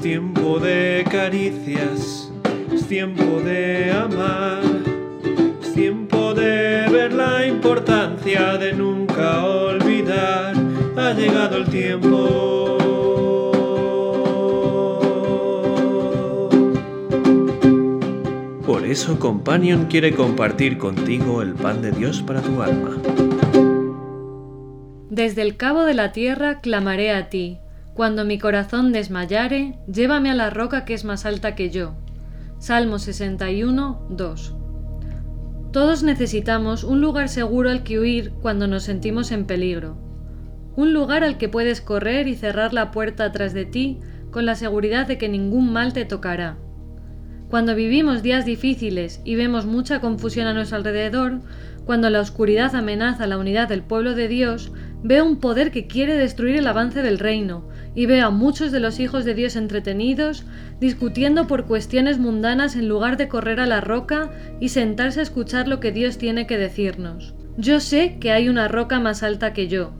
Es tiempo de caricias, es tiempo de amar, es tiempo de ver la importancia de nunca olvidar. Ha llegado el tiempo. Por eso Companion quiere compartir contigo el pan de Dios para tu alma. Desde el cabo de la tierra clamaré a ti. Cuando mi corazón desmayare, llévame a la roca que es más alta que yo. Salmo 61, 2. Todos necesitamos un lugar seguro al que huir cuando nos sentimos en peligro. Un lugar al que puedes correr y cerrar la puerta tras de ti con la seguridad de que ningún mal te tocará. Cuando vivimos días difíciles y vemos mucha confusión a nuestro alrededor, cuando la oscuridad amenaza la unidad del pueblo de Dios, veo un poder que quiere destruir el avance del reino, y veo a muchos de los hijos de Dios entretenidos, discutiendo por cuestiones mundanas en lugar de correr a la roca y sentarse a escuchar lo que Dios tiene que decirnos. Yo sé que hay una roca más alta que yo,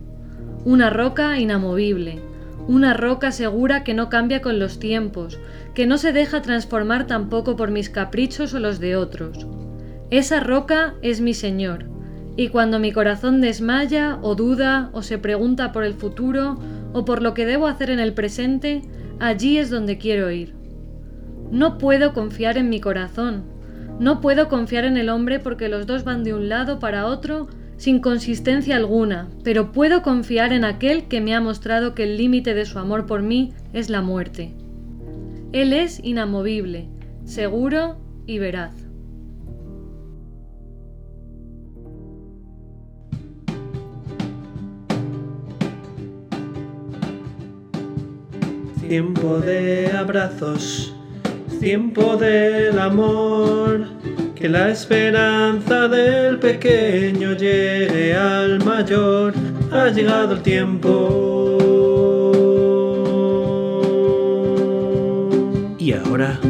una roca inamovible, una roca segura que no cambia con los tiempos, que no se deja transformar tampoco por mis caprichos o los de otros. Esa roca es mi Señor, y cuando mi corazón desmaya o duda o se pregunta por el futuro o por lo que debo hacer en el presente, allí es donde quiero ir. No puedo confiar en mi corazón, no puedo confiar en el hombre porque los dos van de un lado para otro sin consistencia alguna, pero puedo confiar en aquel que me ha mostrado que el límite de su amor por mí es la muerte. Él es inamovible, seguro y veraz. Tiempo de abrazos, tiempo del amor que la esperanza del pequeño llegue al mayor, ha llegado el tiempo. Y ahora,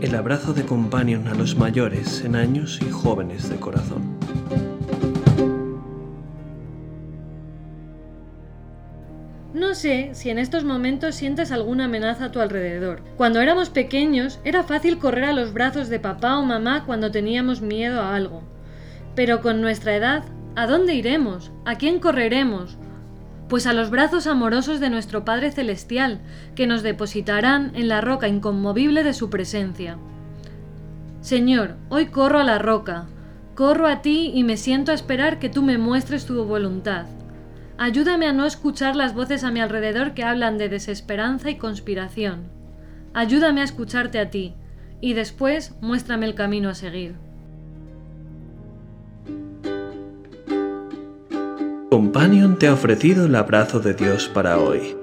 el abrazo de companion a los mayores en años y jóvenes de corazón. No sé si en estos momentos sientes alguna amenaza a tu alrededor. Cuando éramos pequeños era fácil correr a los brazos de papá o mamá cuando teníamos miedo a algo. Pero con nuestra edad, ¿a dónde iremos? ¿A quién correremos? Pues a los brazos amorosos de nuestro Padre Celestial, que nos depositarán en la roca inconmovible de su presencia. Señor, hoy corro a la roca, corro a ti y me siento a esperar que tú me muestres tu voluntad. Ayúdame a no escuchar las voces a mi alrededor que hablan de desesperanza y conspiración. Ayúdame a escucharte a ti, y después muéstrame el camino a seguir. Companion te ha ofrecido el abrazo de Dios para hoy.